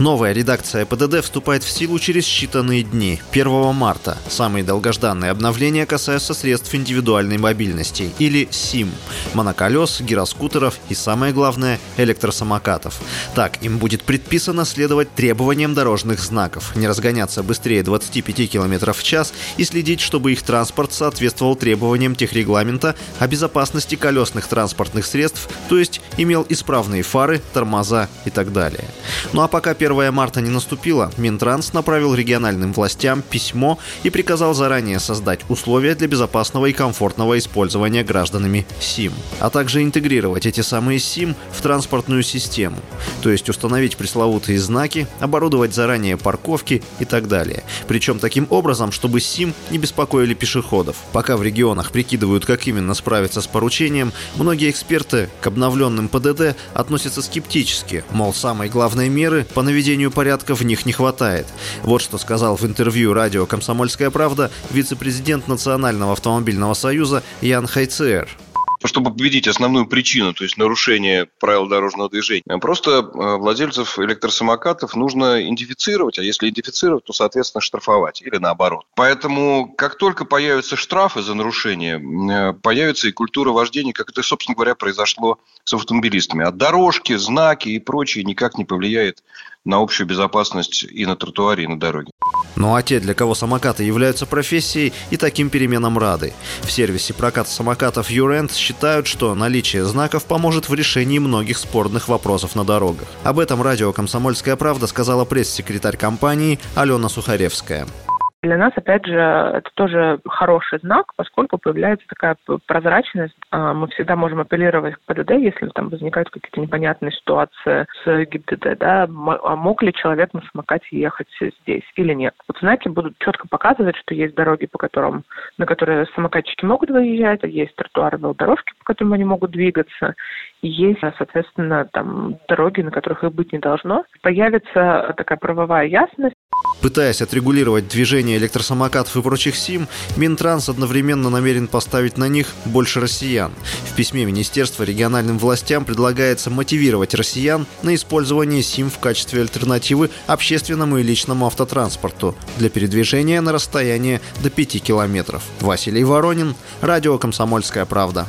Новая редакция ПДД вступает в силу через считанные дни, 1 марта. Самые долгожданные обновления касаются средств индивидуальной мобильности, или СИМ, моноколес, гироскутеров и, самое главное, электросамокатов. Так, им будет предписано следовать требованиям дорожных знаков, не разгоняться быстрее 25 км в час и следить, чтобы их транспорт соответствовал требованиям техрегламента о безопасности колесных транспортных средств, то есть имел исправные фары, тормоза и так далее. Ну а пока 1 1 марта не наступило, Минтранс направил региональным властям письмо и приказал заранее создать условия для безопасного и комфортного использования гражданами СИМ, а также интегрировать эти самые СИМ в транспортную систему, то есть установить пресловутые знаки, оборудовать заранее парковки и так далее. Причем таким образом, чтобы СИМ не беспокоили пешеходов. Пока в регионах прикидывают, как именно справиться с поручением, многие эксперты к обновленным ПДД относятся скептически, мол, самой главной меры по наведению наведению порядка в них не хватает. Вот что сказал в интервью радио «Комсомольская правда» вице-президент Национального автомобильного союза Ян Хайцер чтобы победить основную причину, то есть нарушение правил дорожного движения. Просто э, владельцев электросамокатов нужно идентифицировать, а если идентифицировать, то, соответственно, штрафовать или наоборот. Поэтому, как только появятся штрафы за нарушение, э, появится и культура вождения, как это, собственно говоря, произошло с автомобилистами. А дорожки, знаки и прочее никак не повлияет на общую безопасность и на тротуаре, и на дороге. Ну а те, для кого самокаты являются профессией, и таким переменам рады. В сервисе проката самокатов Юрент считают, что наличие знаков поможет в решении многих спорных вопросов на дорогах. Об этом радио «Комсомольская правда» сказала пресс-секретарь компании Алена Сухаревская. Для нас, опять же, это тоже хороший знак, поскольку появляется такая прозрачность. А, мы всегда можем апеллировать к ПДД, если там возникают какие-то непонятные ситуации с ГИБДД, да, а мог ли человек на самокате ехать здесь или нет. Вот знаки будут четко показывать, что есть дороги, по которым, на которые самокатчики могут выезжать, есть тротуары, велодорожки, по которым они могут двигаться, есть, соответственно, там дороги, на которых их быть не должно. Появится такая правовая ясность, Пытаясь отрегулировать движение электросамокатов и прочих СИМ, Минтранс одновременно намерен поставить на них больше россиян. В письме Министерства региональным властям предлагается мотивировать россиян на использование СИМ в качестве альтернативы общественному и личному автотранспорту для передвижения на расстояние до 5 километров. Василий Воронин, Радио «Комсомольская правда».